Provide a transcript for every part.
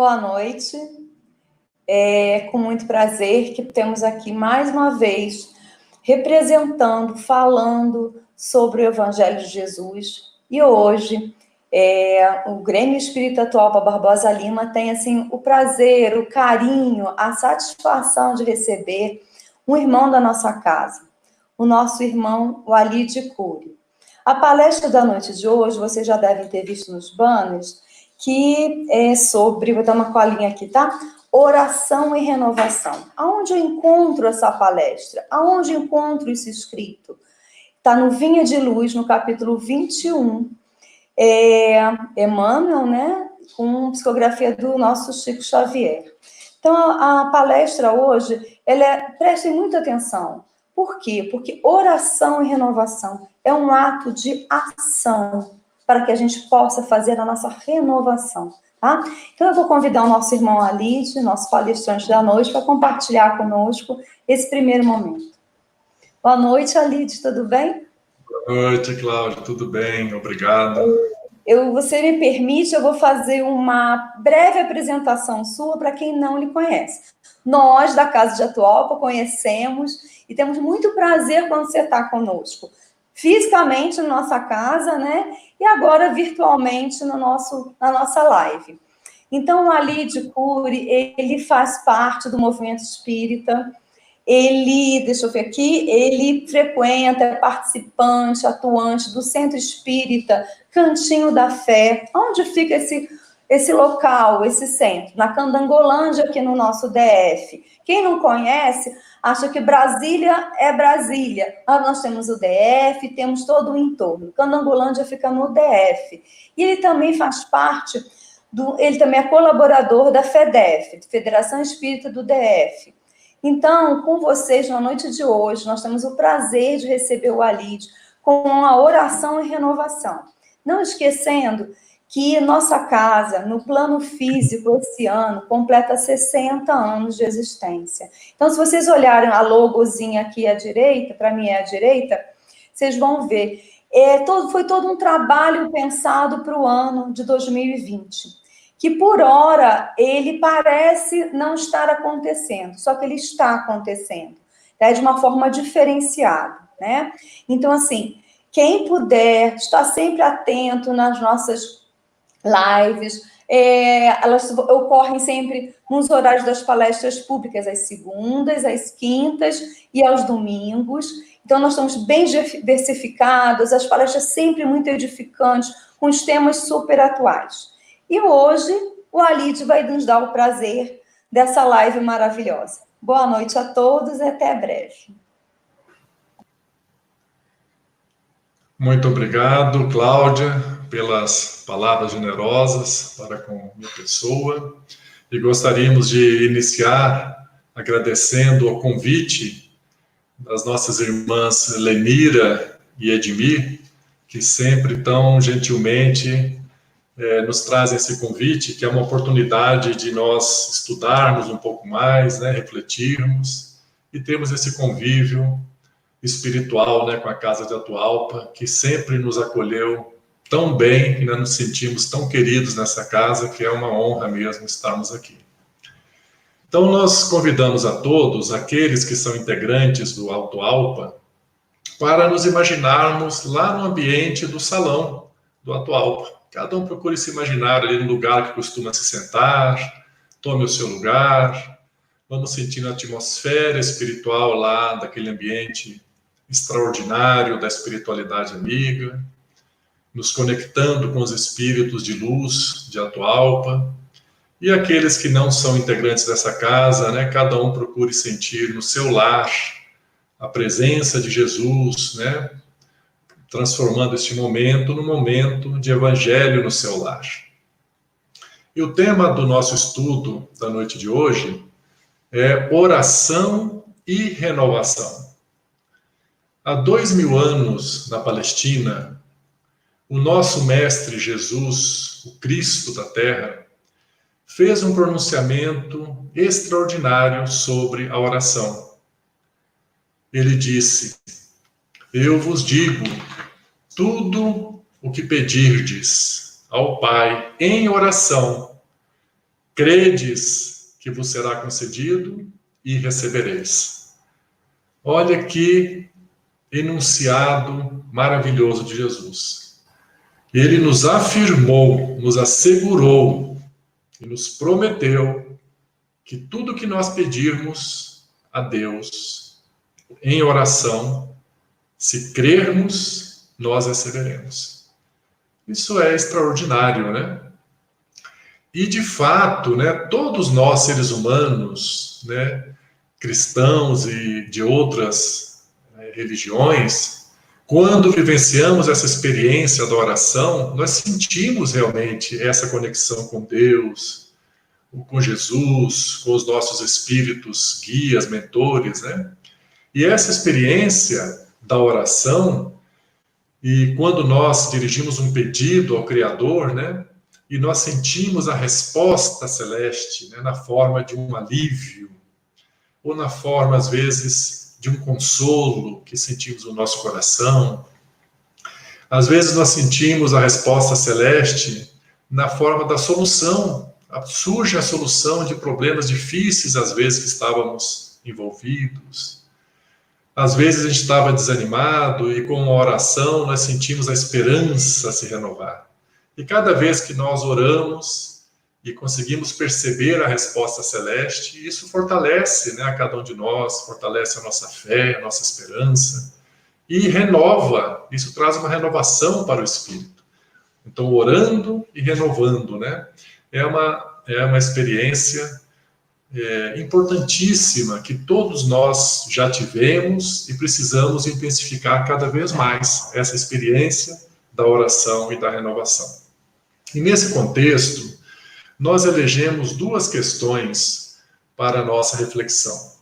Boa noite. É com muito prazer que temos aqui mais uma vez representando, falando sobre o Evangelho de Jesus. E hoje é, o Grêmio Espírita Atual Barbosa Lima tem assim o prazer, o carinho, a satisfação de receber um irmão da nossa casa, o nosso irmão Walid Cury. A palestra da noite de hoje, vocês já devem ter visto nos banners, que é sobre, vou dar uma colinha aqui, tá? Oração e renovação. Aonde eu encontro essa palestra? Aonde eu encontro isso escrito? Está no Vinha de Luz, no capítulo 21. É, Emmanuel, né? Com psicografia do nosso Chico Xavier. Então, a, palestra hoje, ela é, prestem muita atenção. Por quê? Porque oração e renovação é um ato de ação para que a gente possa fazer a nossa renovação. Tá? Então, eu vou convidar o nosso irmão Alide, nosso palestrante da noite, para compartilhar conosco esse primeiro momento. Boa noite, Alide, tudo bem? Boa noite, Cláudia, tudo bem? Obrigado. Eu, você me permite, eu vou fazer uma breve apresentação sua para quem não lhe conhece. Nós, da Casa de Atualpa, conhecemos e temos muito prazer quando você está conosco fisicamente na nossa casa, né? E agora virtualmente no nosso, na nossa live. Então, o Ali de Cury, ele faz parte do movimento espírita, ele, deixa eu ver aqui, ele frequenta, é participante, atuante do Centro Espírita Cantinho da Fé. Onde fica esse, esse local, esse centro? Na Candangolândia, aqui no nosso DF. Quem não conhece, acha que Brasília é Brasília. Ah, nós temos o DF, temos todo o entorno. Candangolândia fica no DF. E ele também faz parte do. Ele também é colaborador da FEDEF, Federação Espírita do DF. Então, com vocês, na noite de hoje, nós temos o prazer de receber o Alide com a oração e renovação. Não esquecendo que nossa casa, no plano físico, esse ano, completa 60 anos de existência. Então, se vocês olharem a logozinha aqui à direita, para mim é à direita, vocês vão ver. É, todo, foi todo um trabalho pensado para o ano de 2020, que por hora ele parece não estar acontecendo, só que ele está acontecendo, né, de uma forma diferenciada, né? Então, assim, quem puder, estar sempre atento nas nossas lives. É, elas ocorrem sempre nos horários das palestras públicas, às segundas, às quintas e aos domingos. Então, nós estamos bem diversificados, as palestras sempre muito edificantes, com os temas super atuais. E hoje, o Alide vai nos dar o prazer dessa live maravilhosa. Boa noite a todos e até breve. Muito obrigado, Cláudia pelas palavras generosas para com minha pessoa. E gostaríamos de iniciar agradecendo o convite das nossas irmãs Lenira e Edmir, que sempre tão gentilmente é, nos trazem esse convite, que é uma oportunidade de nós estudarmos um pouco mais, né, refletirmos. E termos esse convívio espiritual né, com a Casa de Atualpa, que sempre nos acolheu tão bem e nos sentimos tão queridos nessa casa que é uma honra mesmo estarmos aqui. Então, nós convidamos a todos, aqueles que são integrantes do Alto Alpa, para nos imaginarmos lá no ambiente do salão do Alto Alpa. Cada um procure se imaginar ali no lugar que costuma se sentar, tome o seu lugar, vamos sentindo a atmosfera espiritual lá daquele ambiente extraordinário da espiritualidade amiga nos conectando com os espíritos de luz de Atualpa. E aqueles que não são integrantes dessa casa, né, cada um procure sentir no seu lar a presença de Jesus, né, transformando este momento no momento de evangelho no seu lar. E o tema do nosso estudo da noite de hoje é oração e renovação. Há dois mil anos, na Palestina, o nosso Mestre Jesus, o Cristo da Terra, fez um pronunciamento extraordinário sobre a oração. Ele disse: Eu vos digo, tudo o que pedirdes ao Pai em oração, credes que vos será concedido e recebereis. Olha que enunciado maravilhoso de Jesus. Ele nos afirmou, nos assegurou e nos prometeu que tudo que nós pedirmos a Deus em oração, se crermos, nós receberemos. Isso é extraordinário, né? E de fato, né, todos nós seres humanos, né, cristãos e de outras né, religiões, quando vivenciamos essa experiência da oração, nós sentimos realmente essa conexão com Deus, com Jesus, com os nossos espíritos guias, mentores, né? E essa experiência da oração, e quando nós dirigimos um pedido ao Criador, né? E nós sentimos a resposta celeste né, na forma de um alívio, ou na forma, às vezes, de um consolo que sentimos no nosso coração. Às vezes nós sentimos a resposta celeste na forma da solução. Surge a solução de problemas difíceis, às vezes, que estávamos envolvidos. Às vezes a gente estava desanimado e com uma oração nós sentimos a esperança se renovar. E cada vez que nós oramos, e conseguimos perceber a resposta celeste, isso fortalece né, a cada um de nós, fortalece a nossa fé, a nossa esperança, e renova, isso traz uma renovação para o espírito. Então, orando e renovando, né? É uma, é uma experiência é, importantíssima que todos nós já tivemos e precisamos intensificar cada vez mais essa experiência da oração e da renovação. E nesse contexto, nós elegemos duas questões para a nossa reflexão.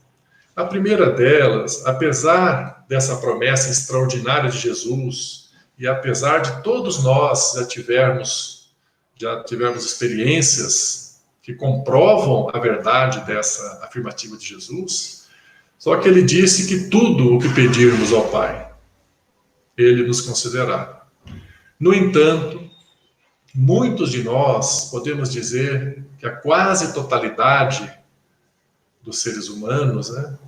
A primeira delas, apesar dessa promessa extraordinária de Jesus, e apesar de todos nós já tivermos, já tivermos experiências que comprovam a verdade dessa afirmativa de Jesus, só que ele disse que tudo o que pedirmos ao Pai, ele nos concederá. No entanto, muitos de nós podemos dizer que a quase totalidade dos seres humanos, né,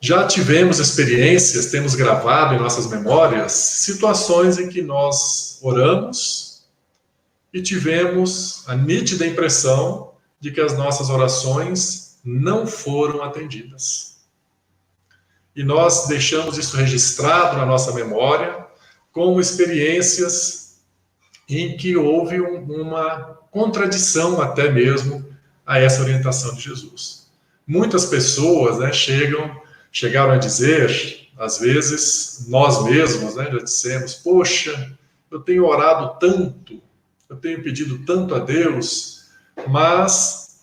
já tivemos experiências, temos gravado em nossas memórias situações em que nós oramos e tivemos a nítida impressão de que as nossas orações não foram atendidas. E nós deixamos isso registrado na nossa memória como experiências em que houve um, uma contradição até mesmo a essa orientação de Jesus. Muitas pessoas né, chegam, chegaram a dizer, às vezes, nós mesmos, né, já dissemos, poxa, eu tenho orado tanto, eu tenho pedido tanto a Deus, mas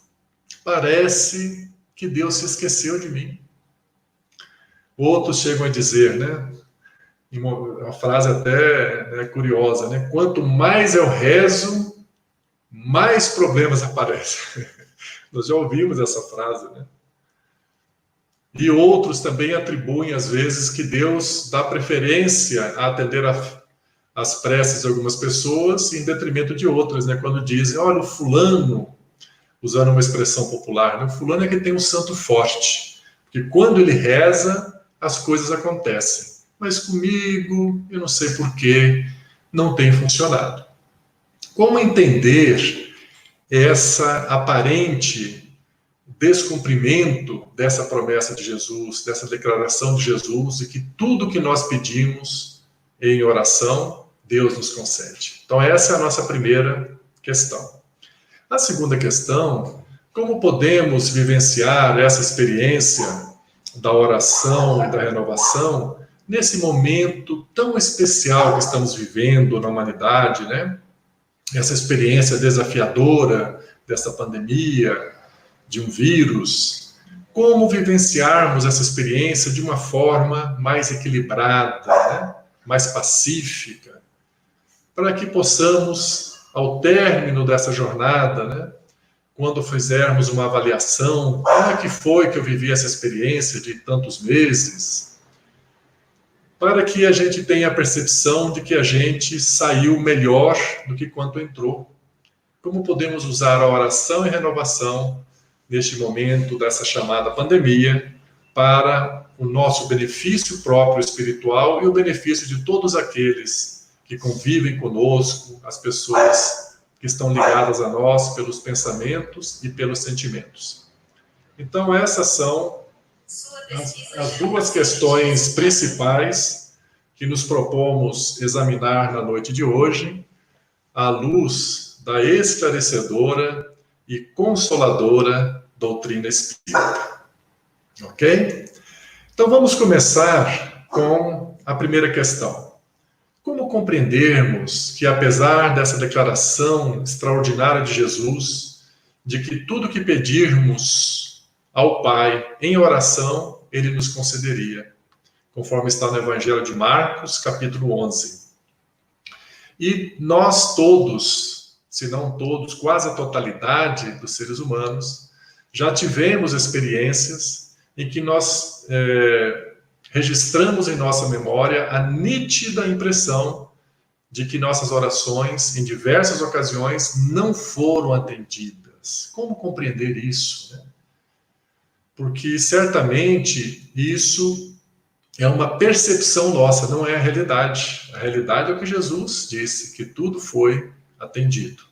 parece que Deus se esqueceu de mim. Outros chegam a dizer, né? Uma frase até né, curiosa, né? Quanto mais eu rezo, mais problemas aparecem. Nós já ouvimos essa frase, né? E outros também atribuem, às vezes, que Deus dá preferência a atender as preces de algumas pessoas em detrimento de outras, né? Quando dizem, olha, o fulano, usando uma expressão popular, né? o fulano é que tem um santo forte, porque quando ele reza, as coisas acontecem mas comigo, eu não sei porquê, não tem funcionado. Como entender essa aparente descumprimento dessa promessa de Jesus, dessa declaração de Jesus, e que tudo que nós pedimos em oração, Deus nos concede? Então, essa é a nossa primeira questão. A segunda questão, como podemos vivenciar essa experiência da oração e da renovação nesse momento tão especial que estamos vivendo na humanidade, né? Essa experiência desafiadora dessa pandemia, de um vírus, como vivenciarmos essa experiência de uma forma mais equilibrada, né? mais pacífica, para que possamos, ao término dessa jornada, né? quando fizermos uma avaliação, como é que foi que eu vivi essa experiência de tantos meses, para que a gente tenha a percepção de que a gente saiu melhor do que quando entrou. como podemos usar a oração e renovação neste momento dessa chamada pandemia para o nosso benefício próprio espiritual e o benefício de todos aqueles que convivem conosco, as pessoas que estão ligadas a nós pelos pensamentos e pelos sentimentos. Então, essas são as, as duas questões principais que nos propomos examinar na noite de hoje, à luz da esclarecedora e consoladora doutrina espírita. Ok? Então vamos começar com a primeira questão. Como compreendermos que, apesar dessa declaração extraordinária de Jesus, de que tudo que pedirmos ao Pai em oração, Ele nos concederia, conforme está no Evangelho de Marcos, capítulo 11. E nós todos, se não todos, quase a totalidade dos seres humanos, já tivemos experiências em que nós é, registramos em nossa memória a nítida impressão de que nossas orações, em diversas ocasiões, não foram atendidas. Como compreender isso? Né? Porque certamente isso é uma percepção nossa, não é a realidade. A realidade é o que Jesus disse, que tudo foi atendido.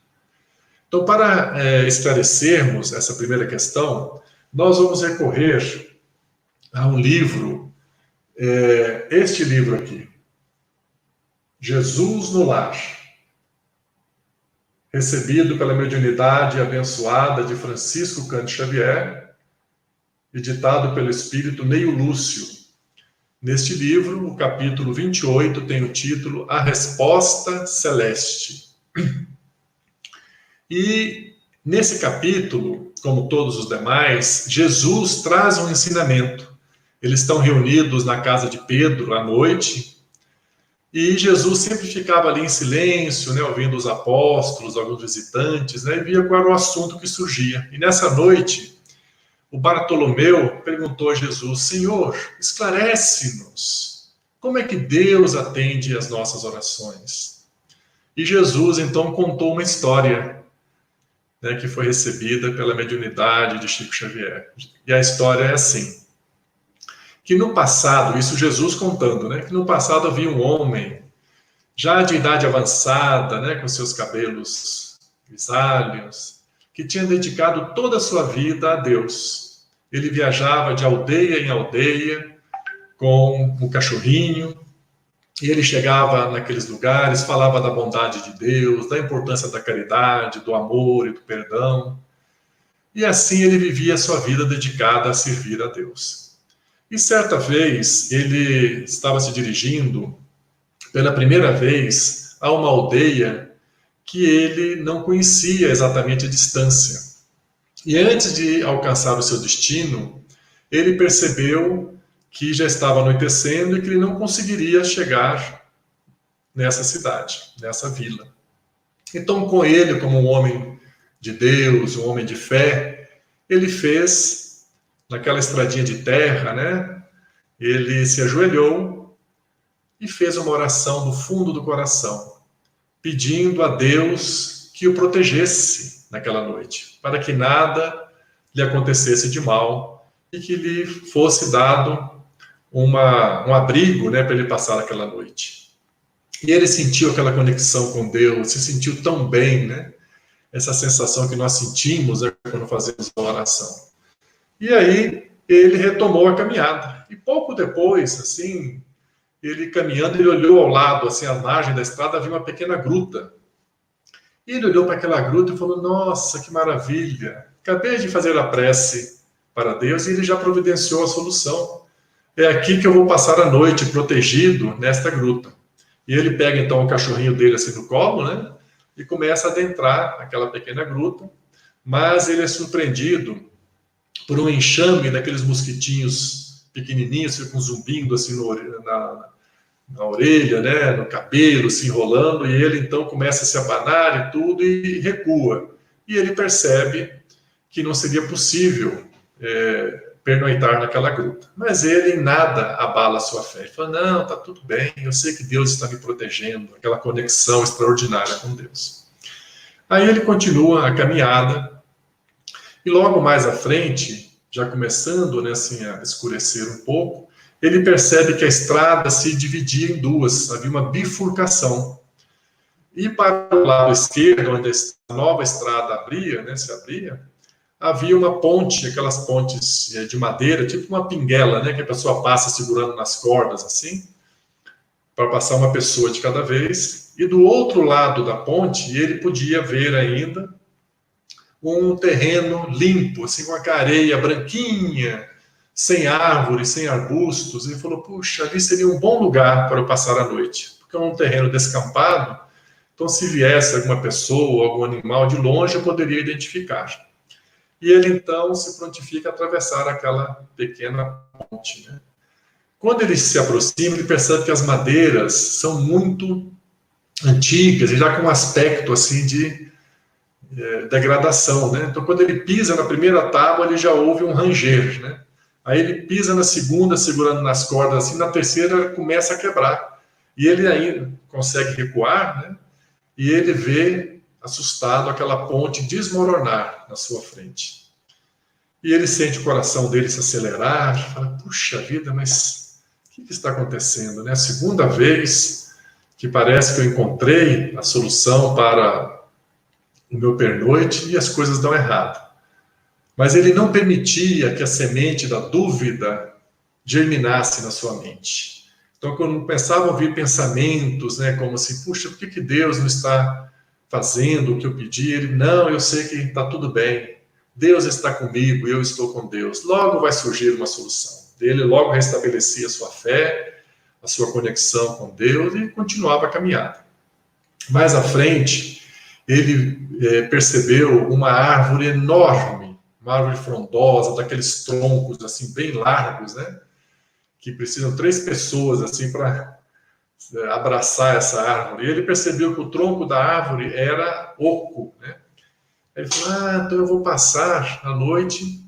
Então, para é, esclarecermos essa primeira questão, nós vamos recorrer a um livro, é, este livro aqui, Jesus no Lar, recebido pela mediunidade abençoada de Francisco Cante Xavier, editado pelo espírito Neio Lúcio. Neste livro, o capítulo 28 tem o título A Resposta Celeste. E nesse capítulo, como todos os demais, Jesus traz um ensinamento. Eles estão reunidos na casa de Pedro à noite, e Jesus sempre ficava ali em silêncio, né, ouvindo os apóstolos, alguns visitantes, né, e via qual era o assunto que surgia. E nessa noite, o Bartolomeu perguntou a Jesus: Senhor, esclarece-nos. Como é que Deus atende às nossas orações? E Jesus então contou uma história né, que foi recebida pela mediunidade de Chico Xavier. E a história é assim: que no passado, isso Jesus contando, né, que no passado havia um homem já de idade avançada, né, com seus cabelos grisalhos, que tinha dedicado toda a sua vida a Deus. Ele viajava de aldeia em aldeia com um cachorrinho, e ele chegava naqueles lugares, falava da bondade de Deus, da importância da caridade, do amor e do perdão. E assim ele vivia a sua vida dedicada a servir a Deus. E certa vez ele estava se dirigindo pela primeira vez a uma aldeia que ele não conhecia exatamente a distância. E antes de alcançar o seu destino, ele percebeu que já estava anoitecendo e que ele não conseguiria chegar nessa cidade, nessa vila. Então, com ele, como um homem de Deus, um homem de fé, ele fez, naquela estradinha de terra, né? Ele se ajoelhou e fez uma oração do fundo do coração, pedindo a Deus que o protegesse naquela noite, para que nada lhe acontecesse de mal e que lhe fosse dado uma, um abrigo né, para ele passar aquela noite. E ele sentiu aquela conexão com Deus, se sentiu tão bem, né? Essa sensação que nós sentimos né, quando fazemos a oração. E aí ele retomou a caminhada. E pouco depois, assim, ele caminhando, ele olhou ao lado, assim, à margem da estrada, havia uma pequena gruta. E ele olhou para aquela gruta e falou: Nossa, que maravilha! Acabei de fazer a prece para Deus e ele já providenciou a solução é aqui que eu vou passar a noite protegido nesta gruta. E ele pega então o cachorrinho dele assim no colo, né? E começa a adentrar aquela pequena gruta, mas ele é surpreendido por um enxame daqueles mosquitinhos pequenininhos, ficam zumbindo assim no, na, na orelha, né, no cabelo, se enrolando, e ele então começa a se abanar e tudo e recua. E ele percebe que não seria possível é, pernoitar naquela gruta. Mas ele em nada abala a sua fé. Ele fala: Não, está tudo bem, eu sei que Deus está me protegendo, aquela conexão extraordinária com Deus. Aí ele continua a caminhada, e logo mais à frente, já começando né, assim, a escurecer um pouco, ele percebe que a estrada se dividia em duas, havia uma bifurcação. E para o lado esquerdo, onde a nova estrada abria, né, se abria, havia uma ponte, aquelas pontes eh, de madeira, tipo uma pinguela, né, que a pessoa passa segurando nas cordas assim, para passar uma pessoa de cada vez. E do outro lado da ponte, ele podia ver ainda um terreno limpo, assim, com a areia branquinha, sem árvores, sem arbustos. Ele falou: puxa, ali seria um bom lugar para eu passar a noite, porque é um terreno descampado. Então, se viesse alguma pessoa, algum animal de longe, eu poderia identificar. E ele então se prontifica a atravessar aquela pequena ponte. Né? Quando ele se aproxima, ele percebe que as madeiras são muito antigas e já com um aspecto assim de é, degradação, né? Então, quando ele pisa na primeira tábua, ele já ouve um ranger, né? Aí ele pisa na segunda, segurando nas cordas, assim, na terceira começa a quebrar. E ele ainda consegue recuar, né? E ele vê, assustado, aquela ponte desmoronar na sua frente. E ele sente o coração dele se acelerar, fala, puxa vida, mas o que, está acontecendo, né? A segunda vez que parece que eu encontrei a solução para o meu pernoite e as coisas dão errado. Mas ele não permitia que a semente da dúvida germinasse na sua mente. Então, quando pensava ouvir pensamentos, né, como assim, puxa, por que, que Deus não está fazendo o que eu pedi? Ele, não, eu sei que está tudo bem. Deus está comigo, eu estou com Deus. Logo vai surgir uma solução. Ele logo restabelecia a sua fé, a sua conexão com Deus e continuava a caminhada. Mais à frente, ele é, percebeu uma árvore enorme, uma árvore frondosa, daqueles troncos assim bem largos, né? Que precisam três pessoas assim para é, abraçar essa árvore. E ele percebeu que o tronco da árvore era oco, né? Ele falou: Ah, então eu vou passar a noite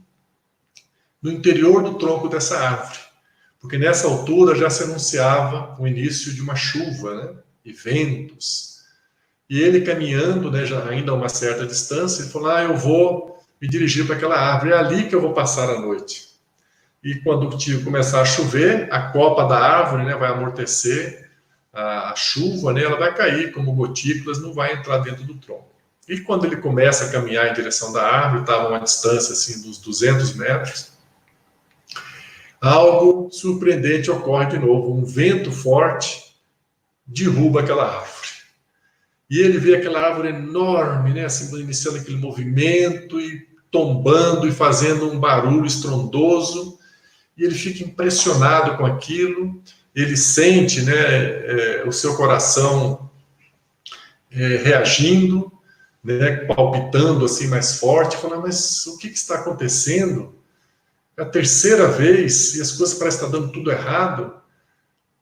no interior do tronco dessa árvore, porque nessa altura já se anunciava o início de uma chuva, né? E ventos. E ele caminhando, né, já ainda a uma certa distância, ele falou: Ah, eu vou me dirigir para aquela árvore, é ali que eu vou passar a noite. E quando começar a chover, a copa da árvore né, vai amortecer, a chuva né, ela vai cair como gotículas, não vai entrar dentro do tronco. E quando ele começa a caminhar em direção da árvore, estava a uma distância assim dos 200 metros, algo surpreendente ocorre de novo. Um vento forte derruba aquela árvore. E ele vê aquela árvore enorme, né, assim, iniciando aquele movimento e tombando e fazendo um barulho estrondoso. E ele fica impressionado com aquilo. Ele sente, né, é, o seu coração é, reagindo, né, palpitando assim mais forte, falando: mas o que, que está acontecendo? É a terceira vez e as coisas parecem estar dando tudo errado.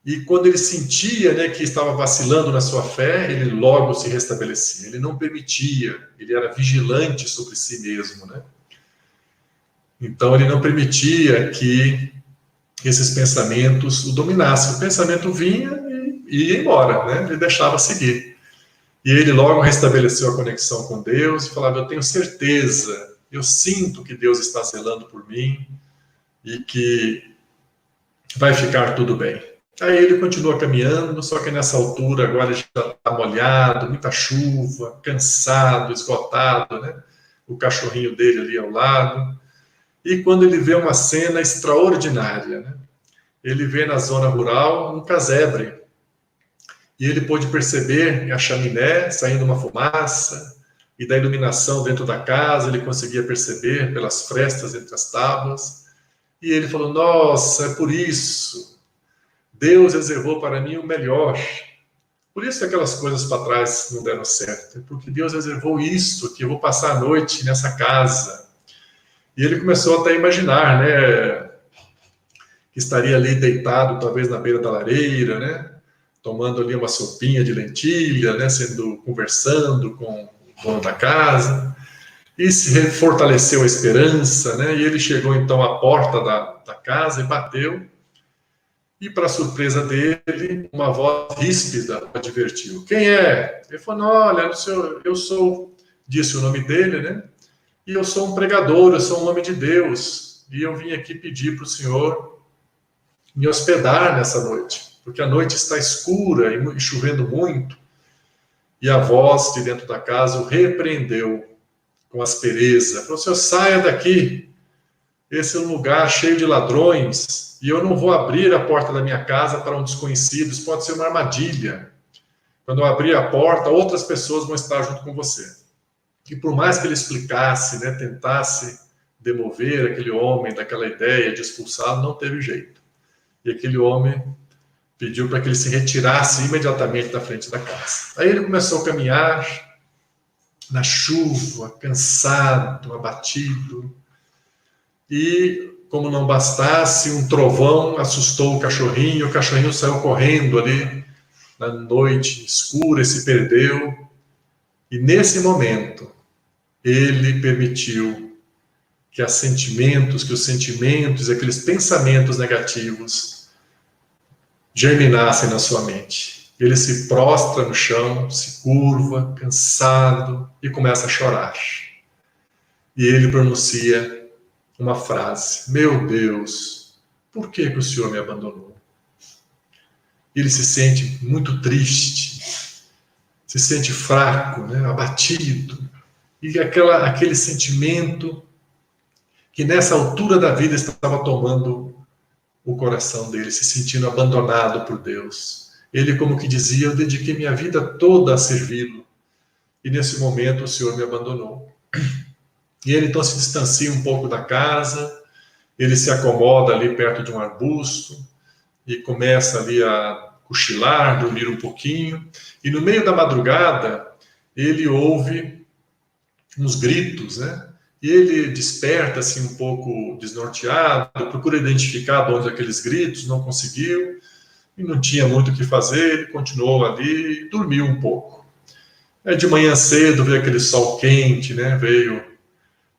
E quando ele sentia né, que estava vacilando na sua fé, ele logo se restabelecia. Ele não permitia, ele era vigilante sobre si mesmo. Né? Então, ele não permitia que esses pensamentos o dominassem. O pensamento vinha e ia embora, né? ele deixava seguir. E ele logo restabeleceu a conexão com Deus e falava: Eu tenho certeza, eu sinto que Deus está zelando por mim e que vai ficar tudo bem. Aí ele continua caminhando, só que nessa altura agora já está molhado, muita chuva, cansado, esgotado, né? O cachorrinho dele ali ao lado. E quando ele vê uma cena extraordinária, né? Ele vê na zona rural um casebre. E ele pôde perceber a chaminé saindo uma fumaça, e da iluminação dentro da casa ele conseguia perceber pelas frestas entre as tábuas. E ele falou: Nossa, é por isso Deus reservou para mim o melhor. Por isso que aquelas coisas para trás não deram certo. É porque Deus reservou isso, que eu vou passar a noite nessa casa. E ele começou até a imaginar, né? Que estaria ali deitado, talvez na beira da lareira, né? Tomando ali uma sopinha de lentilha, né? Sendo, conversando com o dono da casa. E se fortaleceu a esperança, né? E ele chegou então à porta da, da casa e bateu. E, para surpresa dele, uma voz ríspida advertiu: Quem é? Ele falou: Olha, eu sou disse o nome dele, né? E eu sou um pregador, eu sou um homem de Deus, e eu vim aqui pedir para o Senhor me hospedar nessa noite, porque a noite está escura e chovendo muito. E a voz de dentro da casa o repreendeu com aspereza. Falou: Senhor, saia daqui. Esse é lugar cheio de ladrões e eu não vou abrir a porta da minha casa para um desconhecido. Isso pode ser uma armadilha. Quando eu abrir a porta, outras pessoas vão estar junto com você. E por mais que ele explicasse, né, tentasse demover aquele homem daquela ideia de expulsá-lo, não teve jeito. E aquele homem pediu para que ele se retirasse imediatamente da frente da casa. Aí ele começou a caminhar na chuva, cansado, abatido. E, como não bastasse, um trovão assustou o cachorrinho, o cachorrinho saiu correndo ali na noite escura e se perdeu. E nesse momento, ele permitiu que os sentimentos, que os sentimentos, aqueles pensamentos negativos germinassem na sua mente. Ele se prostra no chão, se curva, cansado e começa a chorar. E ele pronuncia uma frase: Meu Deus, por que, que o Senhor me abandonou? Ele se sente muito triste, se sente fraco, né, abatido, e aquela, aquele sentimento que nessa altura da vida estava tomando o coração dele, se sentindo abandonado por Deus. Ele, como que dizia, eu dediquei minha vida toda a servi-lo, e nesse momento o Senhor me abandonou. E ele então se distancia um pouco da casa, ele se acomoda ali perto de um arbusto e começa ali a cochilar, dormir um pouquinho, e no meio da madrugada ele ouve uns gritos, né? E ele desperta assim um pouco desnorteado, procura identificar de onde aqueles gritos, não conseguiu, e não tinha muito o que fazer, ele continuou ali e dormiu um pouco. Aí de manhã cedo veio aquele sol quente, né? Veio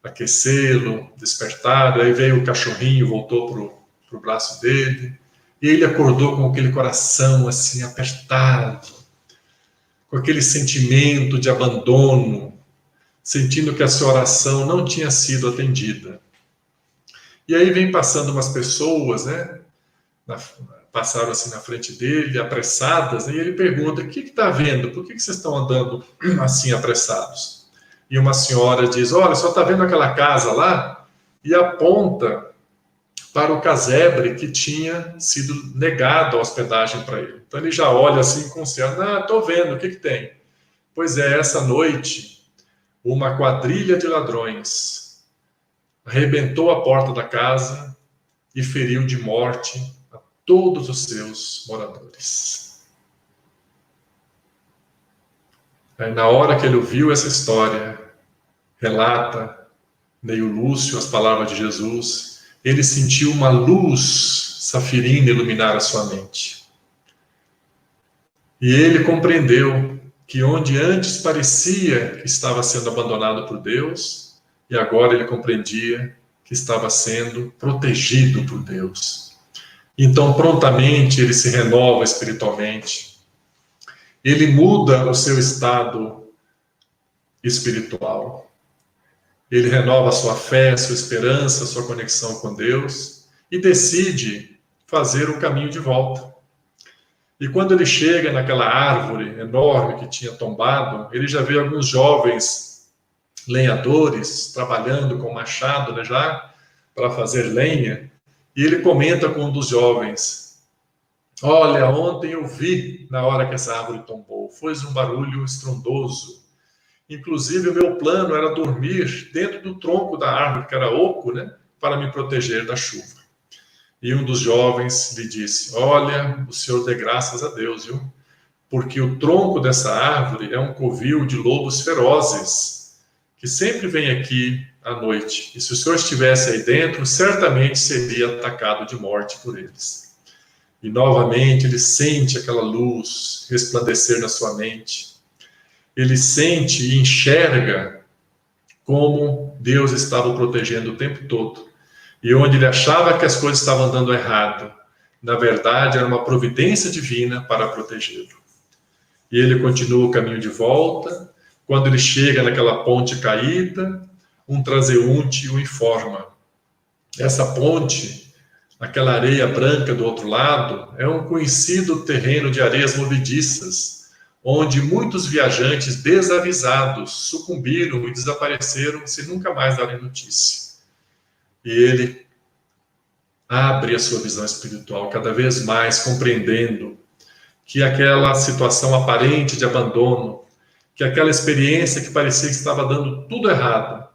aquecê-lo, despertado, aí veio o cachorrinho, voltou pro, pro braço dele, e ele acordou com aquele coração assim apertado, com aquele sentimento de abandono, sentindo que a sua oração não tinha sido atendida. E aí vem passando umas pessoas, né? Na, passaram assim na frente dele, apressadas, né, e ele pergunta: o que está vendo? Por que, que vocês estão andando assim apressados? E uma senhora diz: Olha, só está vendo aquela casa lá? E aponta para o casebre que tinha sido negado a hospedagem para ele. Então ele já olha assim com o céu: Ah, estou vendo, o que, que tem? Pois é, essa noite uma quadrilha de ladrões arrebentou a porta da casa e feriu de morte a todos os seus moradores. Aí, na hora que ele ouviu essa história, relata Neio Lúcio as palavras de Jesus, ele sentiu uma luz safirina iluminar a sua mente. E ele compreendeu que onde antes parecia que estava sendo abandonado por Deus, e agora ele compreendia que estava sendo protegido por Deus. Então, prontamente, ele se renova espiritualmente. Ele muda o seu estado espiritual. Ele renova a sua fé, a sua esperança, a sua conexão com Deus e decide fazer o caminho de volta. E quando ele chega naquela árvore enorme que tinha tombado, ele já vê alguns jovens lenhadores trabalhando com machado, né, já para fazer lenha. E ele comenta com um dos jovens: Olha, ontem eu vi na hora que essa árvore tombou, foi um barulho estrondoso. Inclusive, o meu plano era dormir dentro do tronco da árvore, que era oco, né, para me proteger da chuva. E um dos jovens lhe disse: Olha, o senhor dê graças a Deus, viu? Porque o tronco dessa árvore é um covil de lobos ferozes, que sempre vem aqui à noite. E se o senhor estivesse aí dentro, certamente seria atacado de morte por eles. E novamente ele sente aquela luz resplandecer na sua mente. Ele sente e enxerga como Deus estava o protegendo o tempo todo e onde ele achava que as coisas estavam dando errado, na verdade era uma providência divina para protegê-lo. E ele continua o caminho de volta, quando ele chega naquela ponte caída, um transeunte o informa. Essa ponte, aquela areia branca do outro lado, é um conhecido terreno de areias movediças, onde muitos viajantes desavisados sucumbiram e desapareceram sem nunca mais darem notícia. E ele abre a sua visão espiritual cada vez mais, compreendendo que aquela situação aparente de abandono, que aquela experiência que parecia que estava dando tudo errado,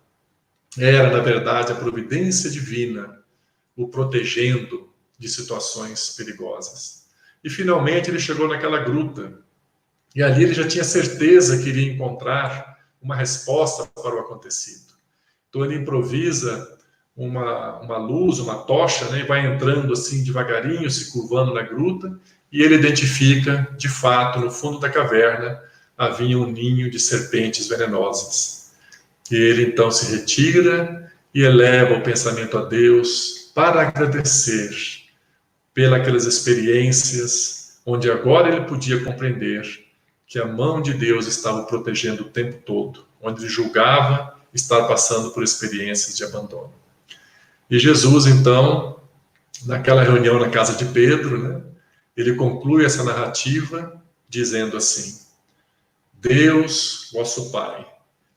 era, na verdade, a providência divina o protegendo de situações perigosas. E finalmente ele chegou naquela gruta. E ali ele já tinha certeza que iria encontrar uma resposta para o acontecido. Então ele improvisa uma, uma luz, uma tocha, né, e vai entrando assim devagarinho, se curvando na gruta, e ele identifica, de fato, no fundo da caverna havia um ninho de serpentes venenosas. E ele então se retira e eleva o pensamento a Deus para agradecer pelas experiências onde agora ele podia compreender que a mão de Deus estava protegendo o tempo todo, onde ele julgava estar passando por experiências de abandono. E Jesus, então, naquela reunião na casa de Pedro, né, ele conclui essa narrativa dizendo assim: Deus, vosso Pai,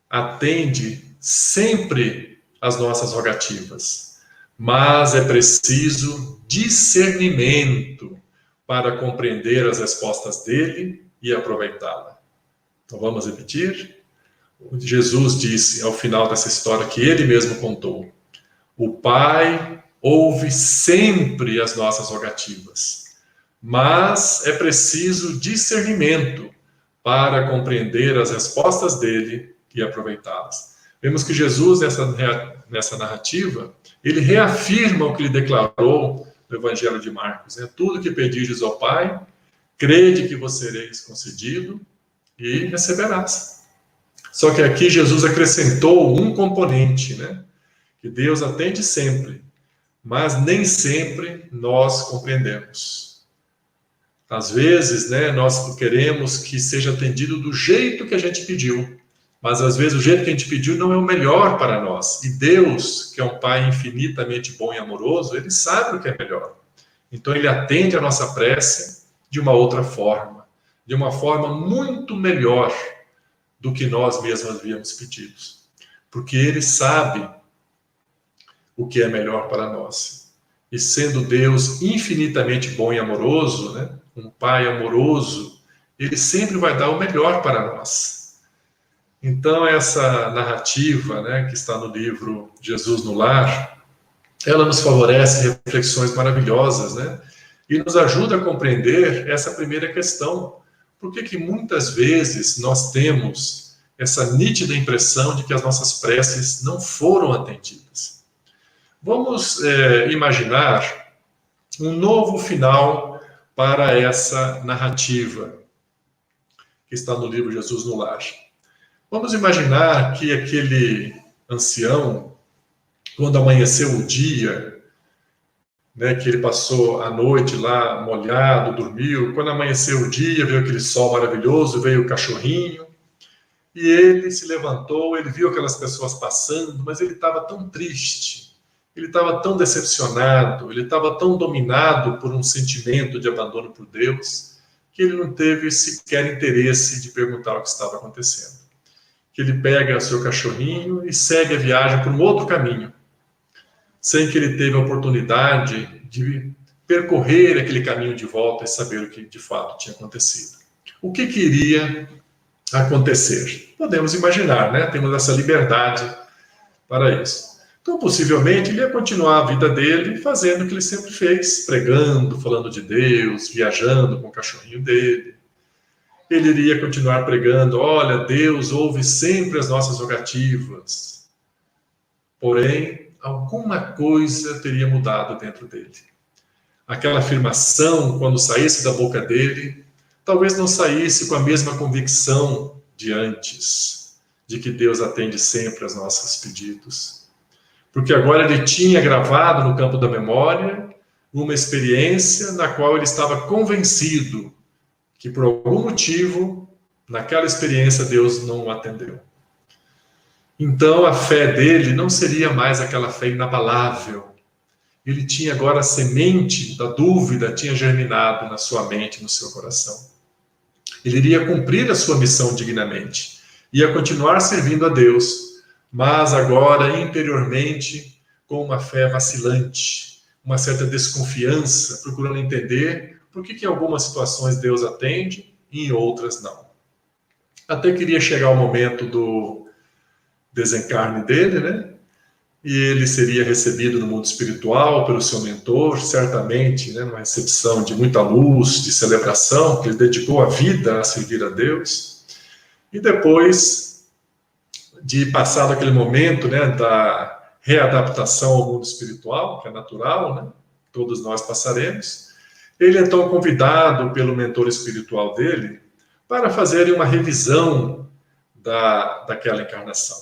atende sempre as nossas rogativas, mas é preciso discernimento para compreender as respostas dele e aproveitá-la. Então vamos repetir? Jesus disse ao final dessa história que ele mesmo contou: O Pai ouve sempre as nossas rogativas mas é preciso discernimento para compreender as respostas dele e aproveitá-las. Vemos que Jesus, nessa, nessa narrativa, ele reafirma o que ele declarou no Evangelho de Marcos. Né? Tudo que pedires ao Pai, crede que você sereis concedido e receberás. Só que aqui Jesus acrescentou um componente, né? Que Deus atende sempre, mas nem sempre nós compreendemos. Às vezes, né, nós queremos que seja atendido do jeito que a gente pediu, mas às vezes o jeito que a gente pediu não é o melhor para nós. E Deus, que é um Pai infinitamente bom e amoroso, ele sabe o que é melhor. Então ele atende a nossa prece de uma outra forma, de uma forma muito melhor do que nós mesmos havíamos pedido. Porque ele sabe o que é melhor para nós. E sendo Deus infinitamente bom e amoroso, né? um pai amoroso, ele sempre vai dar o melhor para nós. Então, essa narrativa né, que está no livro Jesus no Lar, ela nos favorece reflexões maravilhosas, né? E nos ajuda a compreender essa primeira questão. Por que, que muitas vezes nós temos essa nítida impressão de que as nossas preces não foram atendidas? Vamos é, imaginar um novo final para essa narrativa que está no livro Jesus no Lar. Vamos imaginar que aquele ancião, quando amanheceu o dia, né, que ele passou a noite lá molhado, dormiu, quando amanheceu o dia, veio aquele sol maravilhoso, veio o cachorrinho, e ele se levantou, ele viu aquelas pessoas passando, mas ele estava tão triste, ele estava tão decepcionado, ele estava tão dominado por um sentimento de abandono por Deus, que ele não teve sequer interesse de perguntar o que estava acontecendo. Que ele pega seu cachorrinho e segue a viagem por um outro caminho, sem que ele teve a oportunidade de percorrer aquele caminho de volta e saber o que de fato tinha acontecido. O que queria acontecer? Podemos imaginar, né? Temos essa liberdade para isso. Então, possivelmente, ele ia continuar a vida dele fazendo o que ele sempre fez, pregando, falando de Deus, viajando com o cachorrinho dele. Ele iria continuar pregando: olha, Deus ouve sempre as nossas rogativas. Porém, alguma coisa teria mudado dentro dele. Aquela afirmação, quando saísse da boca dele, talvez não saísse com a mesma convicção de antes, de que Deus atende sempre aos nossos pedidos porque agora ele tinha gravado no campo da memória uma experiência na qual ele estava convencido que por algum motivo Naquela experiência, Deus não o atendeu. Então, a fé dele não seria mais aquela fé inabalável. Ele tinha agora a semente da dúvida, tinha germinado na sua mente, no seu coração. Ele iria cumprir a sua missão dignamente, ia continuar servindo a Deus, mas agora interiormente com uma fé vacilante, uma certa desconfiança, procurando entender por que, que em algumas situações Deus atende e em outras não. Até queria chegar o momento do desencarne dele, né? E ele seria recebido no mundo espiritual pelo seu mentor, certamente, né, numa recepção de muita luz, de celebração, que ele dedicou a vida a servir a Deus. E depois de passar aquele momento, né, da readaptação ao mundo espiritual, que é natural, né? Todos nós passaremos. Ele é então convidado pelo mentor espiritual dele para fazer uma revisão da, daquela encarnação.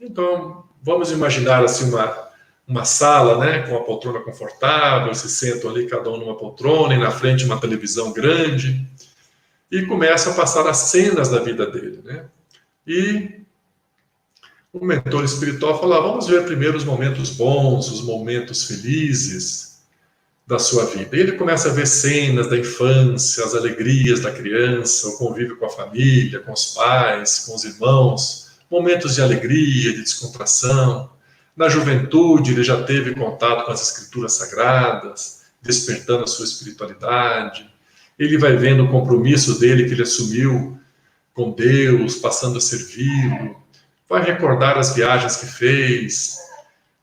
Então, vamos imaginar assim uma, uma sala, né, com uma poltrona confortável, se sentam ali cada um numa poltrona e na frente uma televisão grande e começa a passar as cenas da vida dele, né? E o mentor espiritual fala: vamos ver primeiro os momentos bons, os momentos felizes da sua vida. E ele começa a ver cenas da infância, as alegrias da criança, o convívio com a família, com os pais, com os irmãos, momentos de alegria, de descontração. Na juventude, ele já teve contato com as escrituras sagradas, despertando a sua espiritualidade. Ele vai vendo o compromisso dele que ele assumiu com Deus, passando a servi-lo vai recordar as viagens que fez,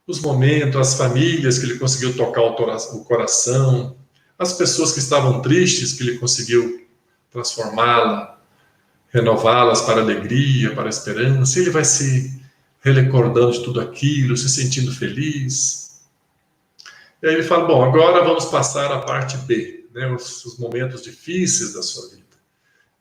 os momentos, as famílias que ele conseguiu tocar o coração, as pessoas que estavam tristes que ele conseguiu transformá-la, renová-las para alegria, para esperança. Ele vai se relecordando de tudo aquilo, se sentindo feliz. E aí ele fala: Bom, agora vamos passar à parte B, né, os, os momentos difíceis da sua vida.